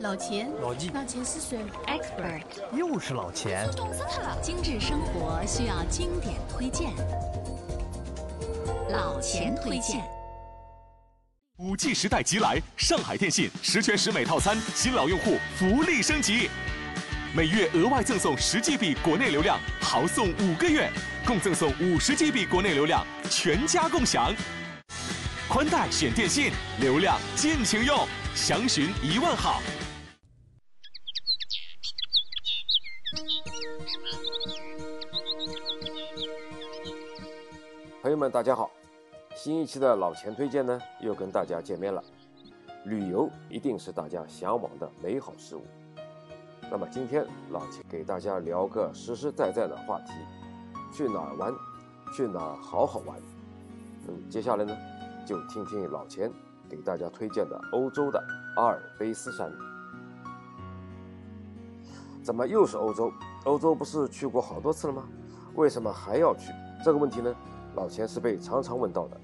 老钱，老纪，老钱是谁？Expert，又是老钱。懂死他了！精致生活需要经典推荐，老钱推荐。五 G 时代即来，上海电信十全十美套餐，新老用户福利升级，每月额外赠送十 GB 国内流量，豪送五个月，共赠送五十 GB 国内流量，全家共享。宽带选电信，流量尽情用，详询一万号。朋友们，大家好！新一期的老钱推荐呢，又跟大家见面了。旅游一定是大家向往的美好事物。那么今天老钱给大家聊个实实在在的话题：去哪儿玩？去哪儿好好玩？嗯，接下来呢，就听听老钱给大家推荐的欧洲的阿尔卑斯山。怎么又是欧洲？欧洲不是去过好多次了吗？为什么还要去？这个问题呢？老钱是被常常问到的。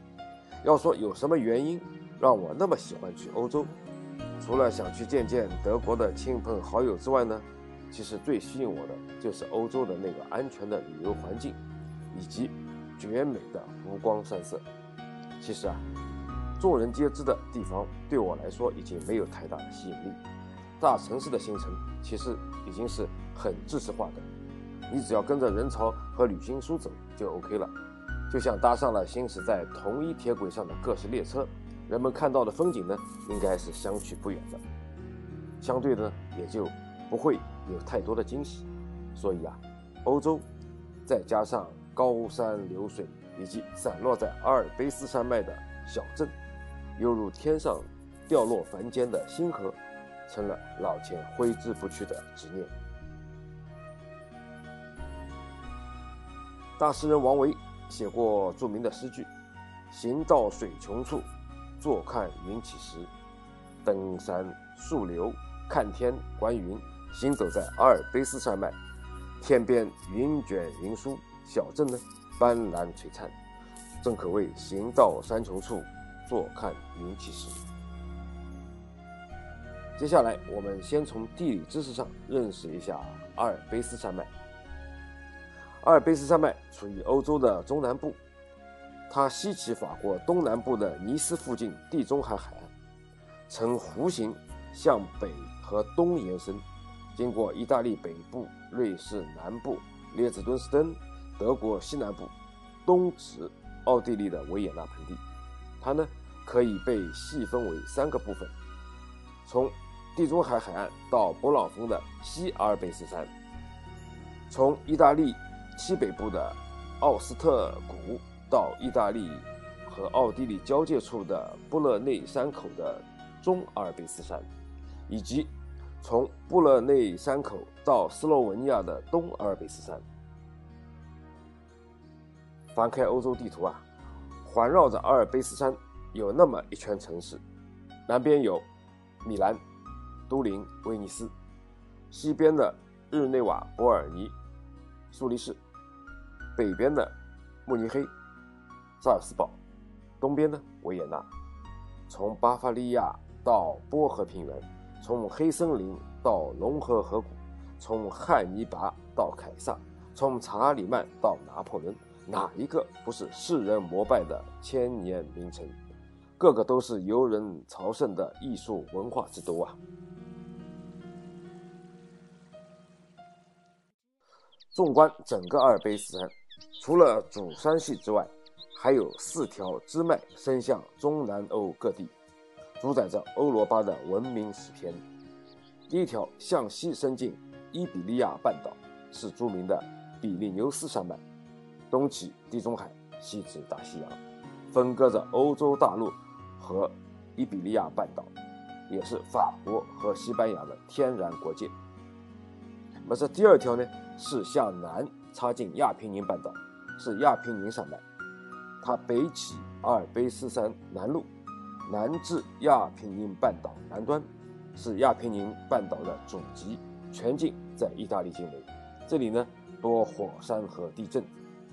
要说有什么原因让我那么喜欢去欧洲，除了想去见见德国的亲朋好友之外呢，其实最吸引我的就是欧洲的那个安全的旅游环境，以及绝美的湖光山色。其实啊，众人皆知的地方对我来说已经没有太大的吸引力。大城市的行程其实已经是很知识化的，你只要跟着人潮和旅行书走就 OK 了。就像搭上了行驶在同一铁轨上的各式列车，人们看到的风景呢，应该是相去不远的。相对的，也就不会有太多的惊喜。所以啊，欧洲再加上高山流水以及散落在阿尔卑斯山脉的小镇，犹如天上掉落凡间的星河，成了老钱挥之不去的执念。大诗人王维。写过著名的诗句：“行到水穷处，坐看云起时。登山溯流，看天观云。行走在阿尔卑斯山脉，天边云卷云舒，小镇呢斑斓璀璨，正可谓行到山穷处，坐看云起时。”接下来，我们先从地理知识上认识一下阿尔卑斯山脉。阿尔卑斯山脉处于欧洲的中南部，它西起法国东南部的尼斯附近地中海海岸，呈弧形向北和东延伸，经过意大利北部、瑞士南部、列支敦士登、德国西南部，东至奥地利的维也纳盆地。它呢可以被细分为三个部分：从地中海海岸到勃朗峰的西阿尔卑斯山，从意大利。西北部的奥斯特谷到意大利和奥地利交界处的布勒内山口的中阿尔卑斯山，以及从布勒内山口到斯洛文尼亚的东阿尔卑斯山。翻开欧洲地图啊，环绕着阿尔卑斯山有那么一圈城市，南边有米兰、都灵、威尼斯，西边的日内瓦、伯尔尼、苏黎世。北边的慕尼黑、萨尔斯堡，东边呢维也纳。从巴伐利亚到波河平原，从黑森林到龙河河谷，从汉尼拔到凯撒，从查理曼到拿破仑，哪一个不是世人膜拜的千年名城？个个都是游人朝圣的艺术文化之都啊！纵观整个阿尔卑斯山。除了主山系之外，还有四条支脉伸向中南欧各地，主宰着欧罗巴的文明史篇。第一条向西伸进伊比利亚半岛，是著名的比利牛斯山脉，东起地中海，西至大西洋，分割着欧洲大陆和伊比利亚半岛，也是法国和西班牙的天然国界。那么这第二条呢，是向南。插进亚平宁半岛，是亚平宁山脉。它北起阿尔卑斯山南麓，南至亚平宁半岛南端，是亚平宁半岛的总极，全境在意大利境内。这里呢多火山和地震，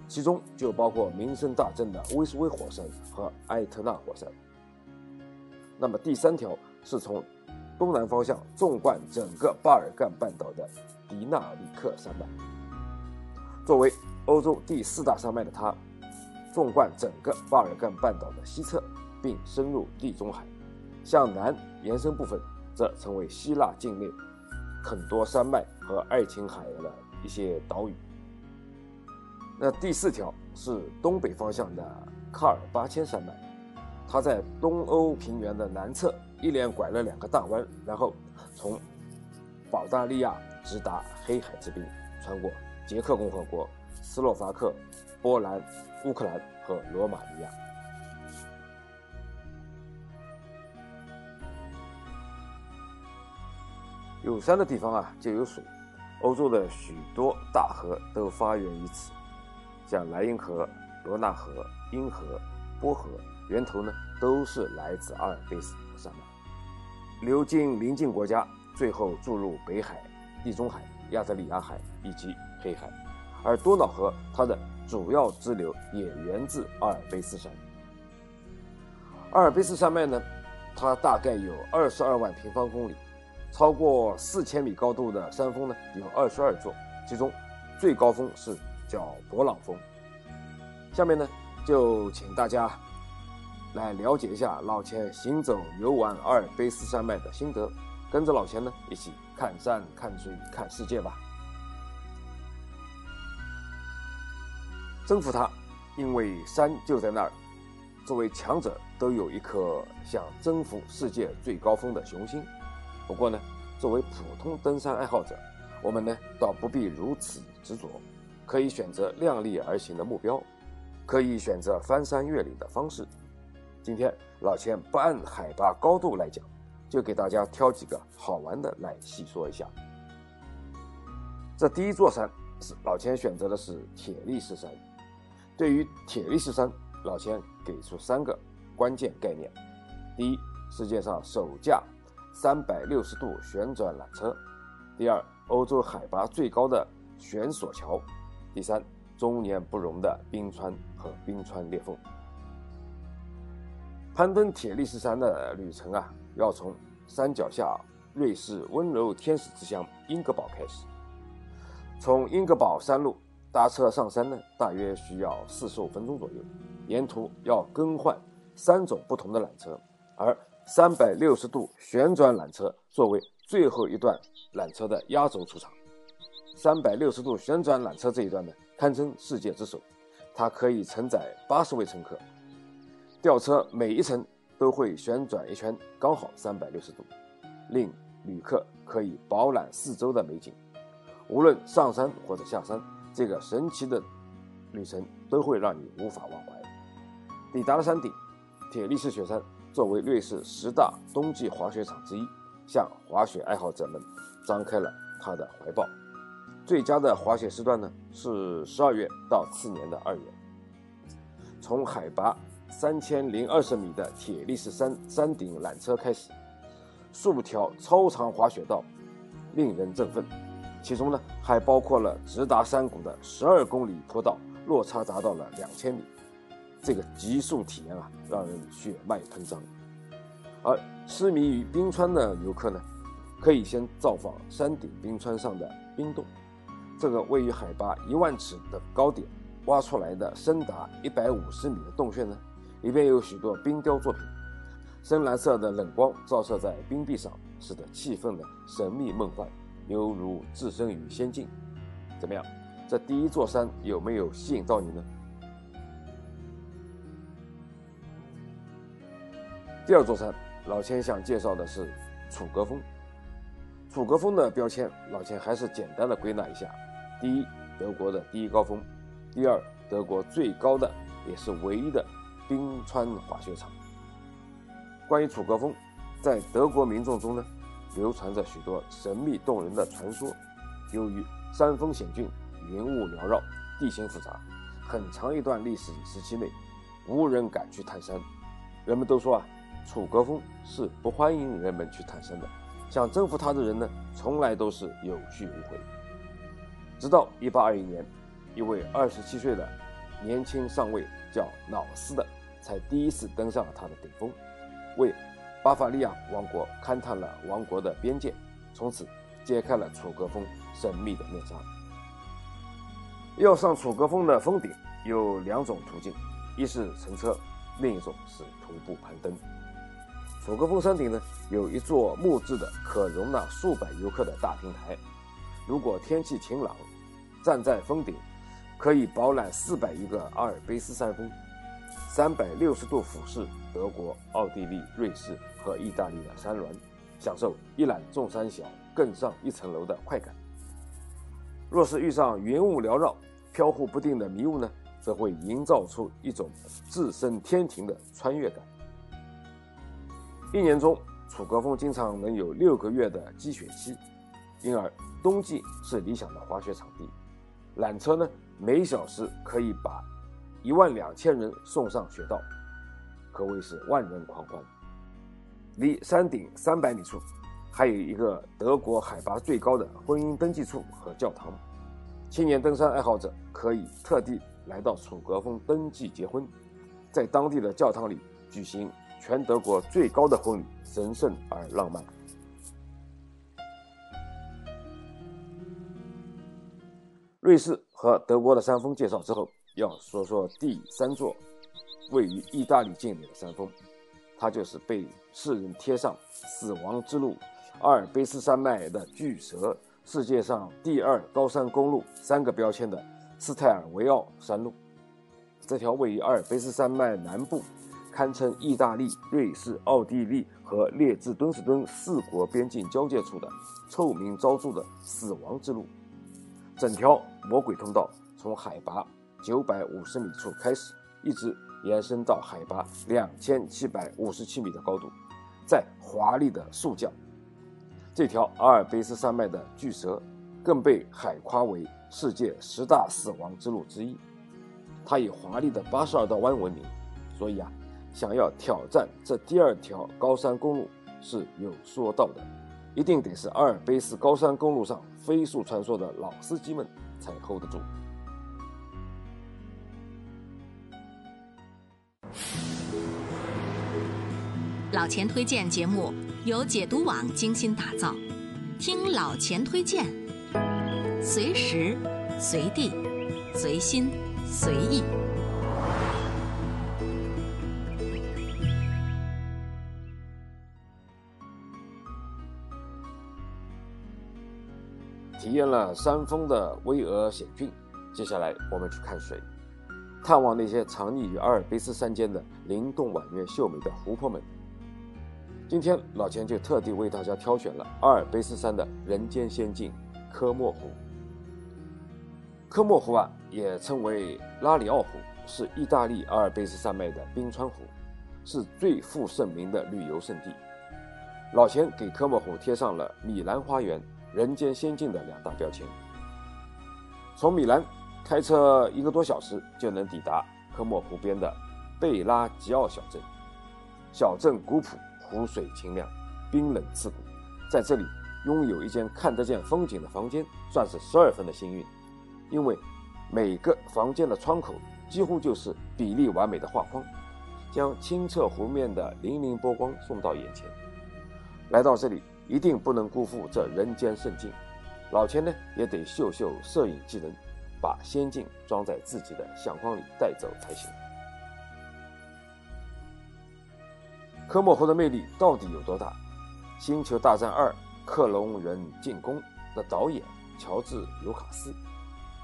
其中就包括名声大振的威斯威火山和埃特纳火山。那么第三条是从东南方向纵贯整个巴尔干半岛的迪纳里克山脉。作为欧洲第四大山脉的它，纵贯整个巴尔干半岛的西侧，并深入地中海，向南延伸部分则成为希腊境内肯多山脉和爱琴海的一些岛屿。那第四条是东北方向的卡尔巴阡山脉，它在东欧平原的南侧，一连拐了两个大弯，然后从保加利亚直达黑海之滨，穿过捷克共和国、斯洛伐克、波兰、乌克兰和罗马尼亚。有山的地方啊，就有水。欧洲的许多大河都发源于此。像莱茵河、罗纳河、茵河、波河，源头呢都是来自阿尔卑斯山脉，流经邻近国家，最后注入北海、地中海、亚得里亚海以及黑海。而多瑙河它的主要支流也源自阿尔卑斯山。阿尔卑斯山脉呢，它大概有二十二万平方公里，超过四千米高度的山峰呢有二十二座，其中最高峰是。叫勃朗峰。下面呢，就请大家来了解一下老钱行走游玩阿尔卑斯山脉的心得，跟着老钱呢一起看山看水看世界吧。征服它，因为山就在那儿。作为强者，都有一颗想征服世界最高峰的雄心。不过呢，作为普通登山爱好者，我们呢倒不必如此执着。可以选择量力而行的目标，可以选择翻山越岭的方式。今天老钱不按海拔高度来讲，就给大家挑几个好玩的来细说一下。这第一座山是老钱选择的是铁力士山。对于铁力士山，老钱给出三个关键概念：第一，世界上首架三百六十度旋转缆车；第二，欧洲海拔最高的悬索桥。第三，终年不容的冰川和冰川裂缝。攀登铁力士山的旅程啊，要从山脚下瑞士温柔天使之乡英格堡开始。从英格堡山路搭车上山呢，大约需要四十五分钟左右。沿途要更换三种不同的缆车，而三百六十度旋转缆车作为最后一段缆车的压轴出场。三百六十度旋转缆车这一段呢，堪称世界之首，它可以承载八十位乘客。吊车每一层都会旋转一圈，刚好三百六十度，令旅客可以饱览四周的美景。无论上山或者下山，这个神奇的旅程都会让你无法忘怀。抵达了山顶，铁力士雪山作为瑞士十大冬季滑雪场之一，向滑雪爱好者们张开了它的怀抱。最佳的滑雪时段呢是十二月到次年的二月。从海拔三千零二十米的铁力士山山顶缆车开始，数条超长滑雪道令人振奋，其中呢还包括了直达山谷的十二公里坡道，落差达到了两千米。这个极速体验啊，让人血脉喷张。而痴迷于冰川的游客呢，可以先造访山顶冰川上的冰洞。这个位于海拔一万尺的高点挖出来的深达一百五十米的洞穴呢，里边有许多冰雕作品，深蓝色的冷光照射在冰壁上，使得气氛呢神秘梦幻，犹如置身于仙境。怎么样？这第一座山有没有吸引到你呢？第二座山，老千想介绍的是楚格峰。楚格峰的标签，老千还是简单的归纳一下。第一，德国的第一高峰；第二，德国最高的也是唯一的冰川滑雪场。关于楚格峰，在德国民众中呢，流传着许多神秘动人的传说。由于山峰险峻、云雾缭绕、地形复杂，很长一段历史时期内，无人敢去探山。人们都说啊，楚格峰是不欢迎人们去探山的，想征服它的人呢，从来都是有去无回。直到一八二一年，一位二十七岁的年轻上尉叫瑙斯的，才第一次登上了他的顶峰，为巴伐利亚王国勘探了王国的边界，从此揭开了楚格峰神秘的面纱。要上楚格峰的峰顶有两种途径，一是乘车，另一种是徒步攀登。楚格峰山顶呢，有一座木质的可容纳数百游客的大平台。如果天气晴朗，站在峰顶，可以饱览四百余个阿尔卑斯山峰，三百六十度俯视德国、奥地利、瑞士和意大利的山峦，享受一览众山小、更上一层楼的快感。若是遇上云雾缭绕、飘忽不定的迷雾呢，则会营造出一种置身天庭的穿越感。一年中，楚格峰经常能有六个月的积雪期，因而冬季是理想的滑雪场地。缆车呢，每小时可以把一万两千人送上雪道，可谓是万人狂欢。离山顶三百米处，还有一个德国海拔最高的婚姻登记处和教堂，青年登山爱好者可以特地来到楚格峰登记结婚，在当地的教堂里举行。全德国最高的婚礼，神圣而浪漫。瑞士和德国的山峰介绍之后，要说说第三座位于意大利境内的山峰，它就是被世人贴上“死亡之路”阿尔卑斯山脉的巨蛇，世界上第二高山公路三个标签的斯泰尔维奥山路。这条位于阿尔卑斯山脉南部。堪称意大利、瑞士、奥地利和列支敦士登四国边境交界处的臭名昭著的死亡之路。整条魔鬼通道从海拔九百五十米处开始，一直延伸到海拔两千七百五十七米的高度，在华丽的速降。这条阿尔卑斯山脉的巨蛇，更被海夸为世界十大死亡之路之一。它以华丽的八十二道弯闻名，所以啊。想要挑战这第二条高山公路是有说道的，一定得是阿尔卑斯高山公路上飞速穿梭的老司机们才 hold 得住。老钱推荐节目由解读网精心打造，听老钱推荐，随时随地随心随意。体验了山峰的巍峨险峻，接下来我们去看水，探望那些藏匿于阿尔卑斯山间的灵动婉约秀美的湖泊们。今天老钱就特地为大家挑选了阿尔卑斯山的人间仙境——科莫湖。科莫湖啊，也称为拉里奥湖，是意大利阿尔卑斯山脉的冰川湖，是最负盛名的旅游胜地。老钱给科莫湖贴上了米兰花园。人间仙境的两大标签。从米兰开车一个多小时就能抵达科莫湖边的贝拉吉奥小镇。小镇古朴，湖水清亮，冰冷刺骨。在这里拥有一间看得见风景的房间，算是十二分的幸运，因为每个房间的窗口几乎就是比例完美的画框，将清澈湖面的粼粼波光送到眼前。来到这里。一定不能辜负这人间圣境，老钱呢也得秀秀摄影技能，把仙境装在自己的相框里带走才行。科莫湖的魅力到底有多大？《星球大战二：克隆人进攻》的导演乔治·卢卡斯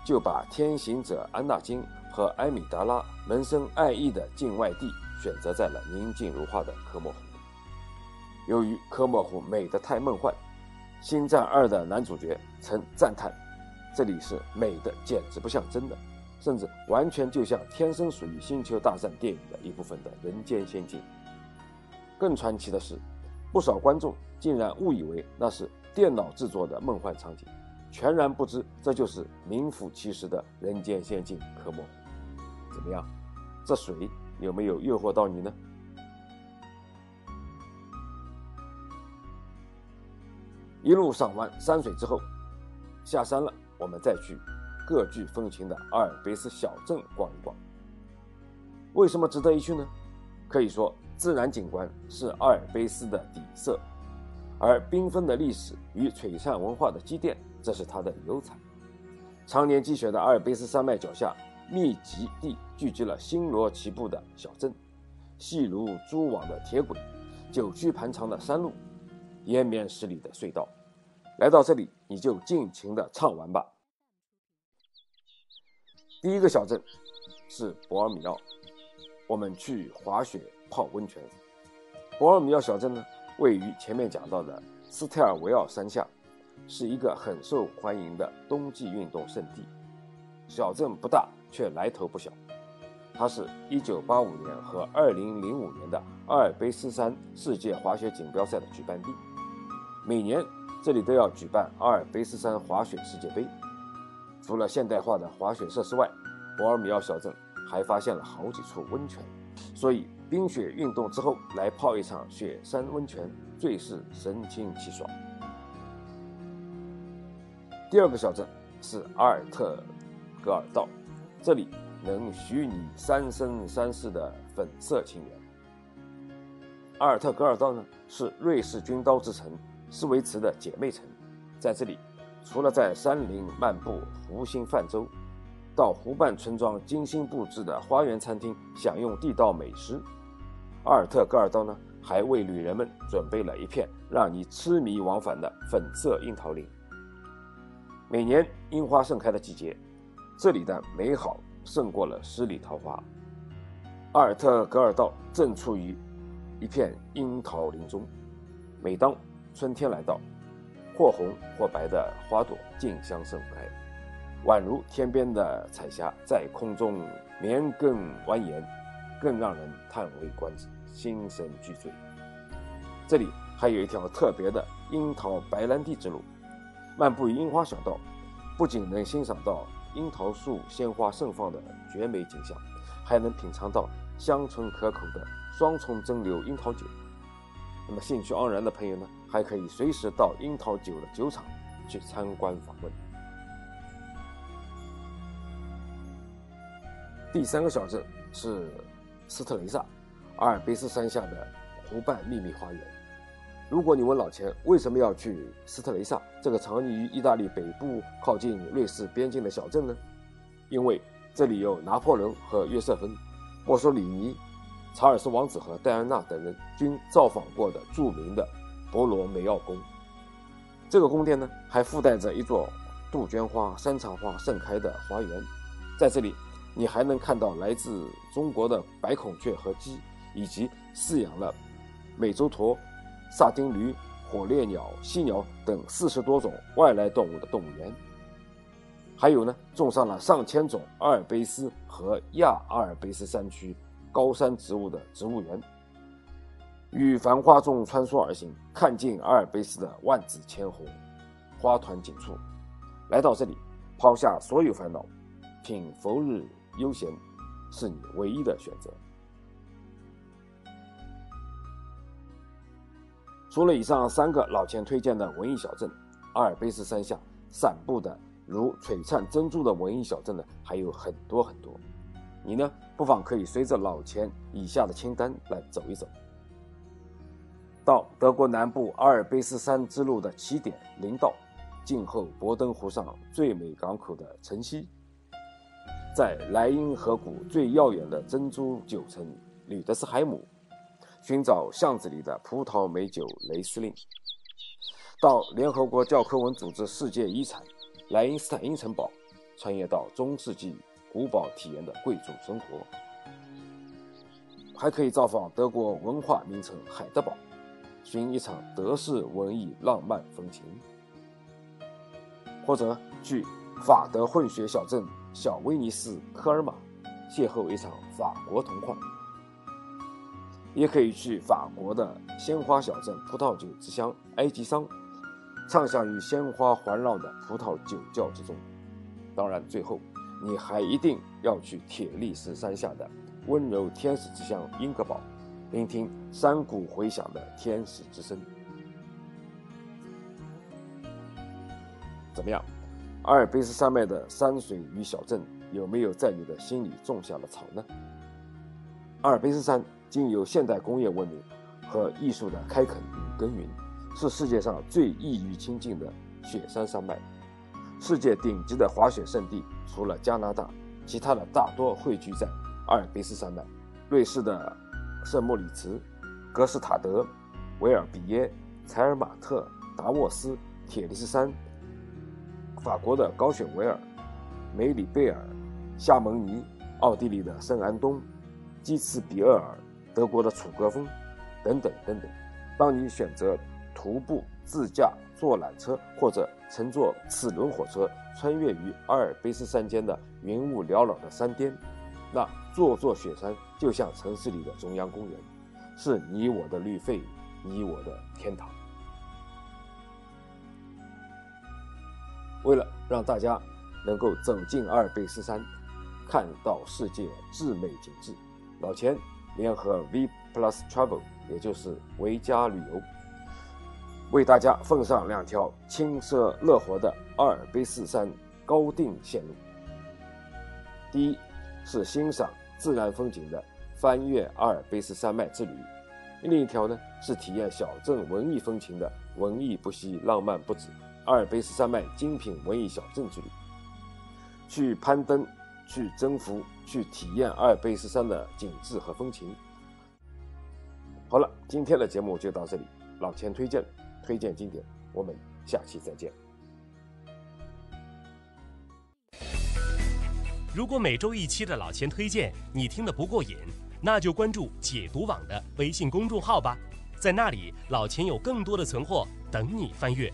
就把天行者安纳金和艾米达拉萌生爱意的境外地选择在了宁静如画的科莫湖。由于科莫湖美得太梦幻，《星战二》的男主角曾赞叹：“这里是美的简直不像真的，甚至完全就像天生属于《星球大战》电影的一部分的人间仙境。”更传奇的是，不少观众竟然误以为那是电脑制作的梦幻场景，全然不知这就是名副其实的人间仙境科莫。怎么样，这水有没有诱惑到你呢？一路赏完山水之后，下山了，我们再去各具风情的阿尔卑斯小镇逛一逛。为什么值得一去呢？可以说，自然景观是阿尔卑斯的底色，而缤纷的历史与璀璨文化的积淀，这是它的油彩。常年积雪的阿尔卑斯山脉脚下，密集地聚集了星罗棋布的小镇，细如蛛网的铁轨，九曲盘长的山路，延绵十里的隧道。来到这里，你就尽情的畅玩吧。第一个小镇是博尔米奥，我们去滑雪泡温泉。博尔米奥小镇呢，位于前面讲到的斯泰尔维奥山下，是一个很受欢迎的冬季运动胜地。小镇不大，却来头不小。它是一九八五年和二零零五年的阿尔卑斯山世界滑雪锦标赛的举办地，每年。这里都要举办阿尔卑斯山滑雪世界杯。除了现代化的滑雪设施外，博尔米奥小镇还发现了好几处温泉，所以冰雪运动之后来泡一场雪山温泉，最是神清气爽。第二个小镇是阿尔特格尔道，这里能许你三生三世的粉色情缘。阿尔特格尔道呢，是瑞士军刀之城。斯维茨的姐妹城，在这里，除了在山林漫步、湖心泛舟，到湖畔村庄精心布置的花园餐厅享用地道美食，阿尔特戈尔道呢，还为旅人们准备了一片让你痴迷往返的粉色樱桃林。每年樱花盛开的季节，这里的美好胜过了十里桃花。阿尔特格尔道正处于一片樱桃林中，每当春天来到，或红或白的花朵竞相盛开，宛如天边的彩霞在空中绵亘蜿蜒，更让人叹为观止，心神俱醉。这里还有一条特别的樱桃白兰地之路，漫步樱花小道，不仅能欣赏到樱桃树鲜花盛放的绝美景象，还能品尝到香醇可口的双重蒸馏樱桃酒。那么兴趣盎然的朋友呢？还可以随时到樱桃酒的酒厂去参观访问。第三个小镇是斯特雷萨，阿尔卑斯山下的湖畔秘密花园。如果你问老钱为什么要去斯特雷萨这个藏匿于意大利北部、靠近瑞士边境的小镇呢？因为这里有拿破仑和约瑟芬、墨索里尼、查尔斯王子和戴安娜等人均造访过的著名的。博罗梅奥宫，这个宫殿呢，还附带着一座杜鹃花、山茶花盛开的花园。在这里，你还能看到来自中国的白孔雀和鸡，以及饲养了美洲驼、萨丁驴、火烈鸟、犀鸟等四十多种外来动物的动物园。还有呢，种上了上千种阿尔卑斯和亚阿尔卑斯山区高山植物的植物园。与繁花中穿梭而行，看尽阿尔卑斯的万紫千红，花团锦簇。来到这里，抛下所有烦恼，品佛日悠闲，是你唯一的选择。除了以上三个老钱推荐的文艺小镇，阿尔卑斯山下散布的如璀璨珍珠的文艺小镇呢，还有很多很多。你呢，不妨可以随着老钱以下的清单来走一走。到德国南部阿尔卑斯山之路的起点林道，静候博登湖上最美港口的晨曦，在莱茵河谷最耀眼的珍珠酒城吕德斯海姆，寻找巷子里的葡萄美酒雷司令；到联合国教科文组织世界遗产莱茵斯坦因城堡，穿越到中世纪古堡体验的贵族生活，还可以造访德国文化名城海德堡。寻一场德式文艺浪漫风情，或者去法德混血小镇小威尼斯科尔玛，邂逅一场法国童话；也可以去法国的鲜花小镇葡萄酒之乡埃吉桑，畅享于鲜花环绕的葡萄酒窖之中。当然，最后你还一定要去铁力士山下的温柔天使之乡英格堡。聆听山谷回响的天使之声，怎么样？阿尔卑斯山脉的山水与小镇有没有在你的心里种下了草呢？阿尔卑斯山经由现代工业文明和艺术的开垦与耕耘，是世界上最易于亲近的雪山山脉。世界顶级的滑雪胜地除了加拿大，其他的大多汇聚在阿尔卑斯山脉。瑞士的圣莫里茨、格斯塔德、维尔比耶、采尔马特、达沃斯、铁力士山；法国的高雪维尔、梅里贝尔、夏蒙尼；奥地利的圣安东、基茨比厄尔。德国的楚格峰，等等等等。当你选择徒步、自驾、坐缆车，或者乘坐齿轮火车穿越于阿尔卑斯山间的云雾缭绕的山巅，那座座雪山就像城市里的中央公园，是你我的绿肺，你我的天堂。为了让大家能够走进阿尔卑斯山，看到世界至美景致，老钱。联合 V Plus Travel，也就是维嘉旅游，为大家奉上两条轻奢乐活的阿尔卑斯山高定线路。第一是欣赏自然风景的翻越阿尔卑斯山脉之旅，另一条呢是体验小镇文艺风情的文艺不息、浪漫不止阿尔卑斯山脉精品文艺小镇之旅，去攀登。去征服，去体验阿尔卑斯山的景致和风情。好了，今天的节目就到这里。老钱推荐，推荐经典，我们下期再见。如果每周一期的老钱推荐你听得不过瘾，那就关注解读网的微信公众号吧，在那里老钱有更多的存货等你翻阅。